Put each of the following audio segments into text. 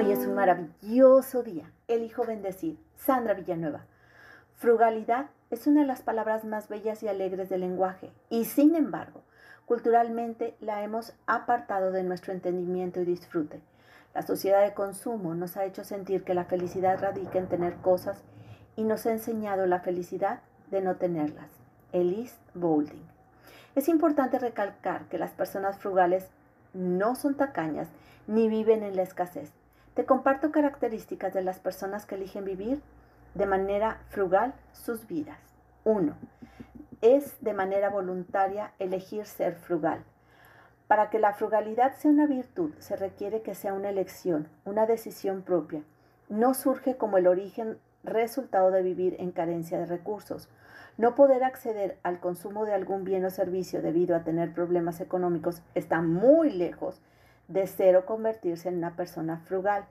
Hoy es un maravilloso día. Elijo bendecir. Sandra Villanueva. Frugalidad es una de las palabras más bellas y alegres del lenguaje y sin embargo, culturalmente la hemos apartado de nuestro entendimiento y disfrute. La sociedad de consumo nos ha hecho sentir que la felicidad radica en tener cosas y nos ha enseñado la felicidad de no tenerlas. Elise Boulding. Es importante recalcar que las personas frugales no son tacañas ni viven en la escasez. Comparto características de las personas que eligen vivir de manera frugal sus vidas. 1. Es de manera voluntaria elegir ser frugal. Para que la frugalidad sea una virtud, se requiere que sea una elección, una decisión propia. No surge como el origen resultado de vivir en carencia de recursos. No poder acceder al consumo de algún bien o servicio debido a tener problemas económicos está muy lejos de ser o convertirse en una persona frugal,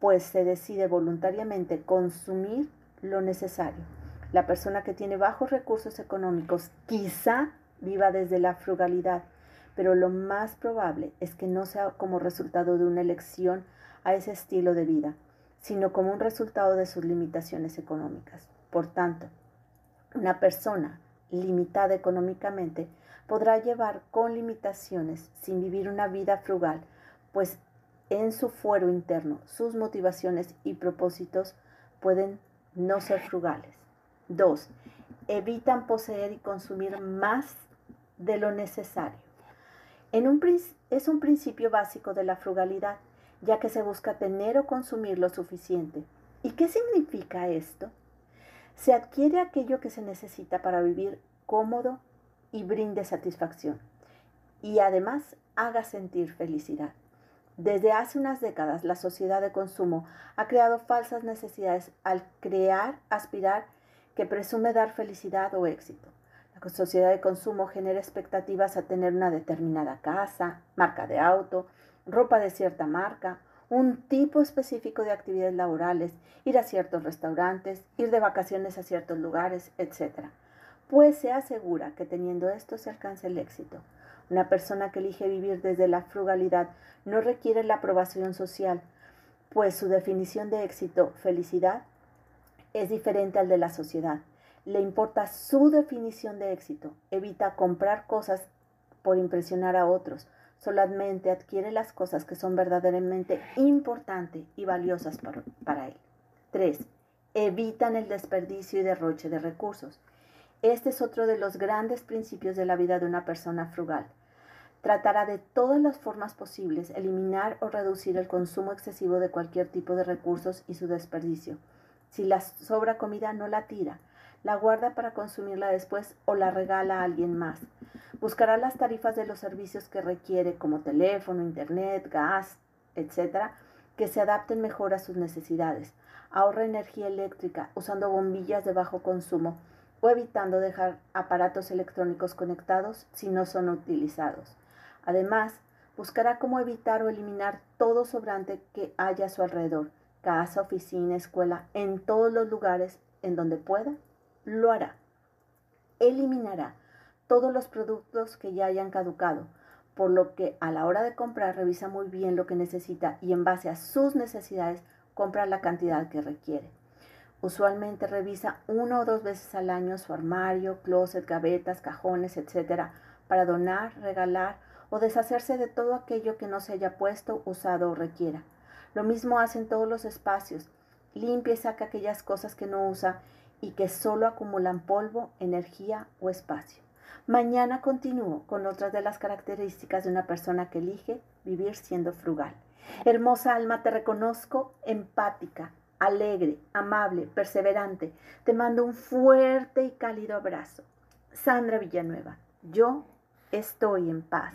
pues se decide voluntariamente consumir lo necesario. La persona que tiene bajos recursos económicos quizá viva desde la frugalidad, pero lo más probable es que no sea como resultado de una elección a ese estilo de vida, sino como un resultado de sus limitaciones económicas. Por tanto, una persona limitada económicamente podrá llevar con limitaciones sin vivir una vida frugal, pues en su fuero interno sus motivaciones y propósitos pueden no ser frugales. 2. Evitan poseer y consumir más de lo necesario. Es un principio básico de la frugalidad, ya que se busca tener o consumir lo suficiente. ¿Y qué significa esto? Se adquiere aquello que se necesita para vivir cómodo y brinde satisfacción y además haga sentir felicidad. Desde hace unas décadas la sociedad de consumo ha creado falsas necesidades al crear, aspirar, que presume dar felicidad o éxito. La sociedad de consumo genera expectativas a tener una determinada casa, marca de auto, ropa de cierta marca, un tipo específico de actividades laborales, ir a ciertos restaurantes, ir de vacaciones a ciertos lugares, etc. Pues se asegura que teniendo esto se alcanza el éxito. Una persona que elige vivir desde la frugalidad no requiere la aprobación social, pues su definición de éxito, felicidad, es diferente al de la sociedad. Le importa su definición de éxito, evita comprar cosas por impresionar a otros, solamente adquiere las cosas que son verdaderamente importantes y valiosas para, para él. 3. Evitan el desperdicio y derroche de recursos. Este es otro de los grandes principios de la vida de una persona frugal. Tratará de todas las formas posibles eliminar o reducir el consumo excesivo de cualquier tipo de recursos y su desperdicio. Si la sobra comida no la tira, la guarda para consumirla después o la regala a alguien más. Buscará las tarifas de los servicios que requiere como teléfono, internet, gas, etc., que se adapten mejor a sus necesidades. Ahorra energía eléctrica usando bombillas de bajo consumo o evitando dejar aparatos electrónicos conectados si no son utilizados. Además, buscará cómo evitar o eliminar todo sobrante que haya a su alrededor, casa, oficina, escuela, en todos los lugares en donde pueda, lo hará. Eliminará todos los productos que ya hayan caducado, por lo que a la hora de comprar revisa muy bien lo que necesita y en base a sus necesidades compra la cantidad que requiere. Usualmente revisa una o dos veces al año su armario, closet, gavetas, cajones, etc. para donar, regalar o deshacerse de todo aquello que no se haya puesto, usado o requiera. Lo mismo hace en todos los espacios. Limpia y saca aquellas cosas que no usa y que solo acumulan polvo, energía o espacio. Mañana continúo con otras de las características de una persona que elige vivir siendo frugal. Hermosa alma, te reconozco empática, alegre, amable, perseverante. Te mando un fuerte y cálido abrazo. Sandra Villanueva, yo estoy en paz.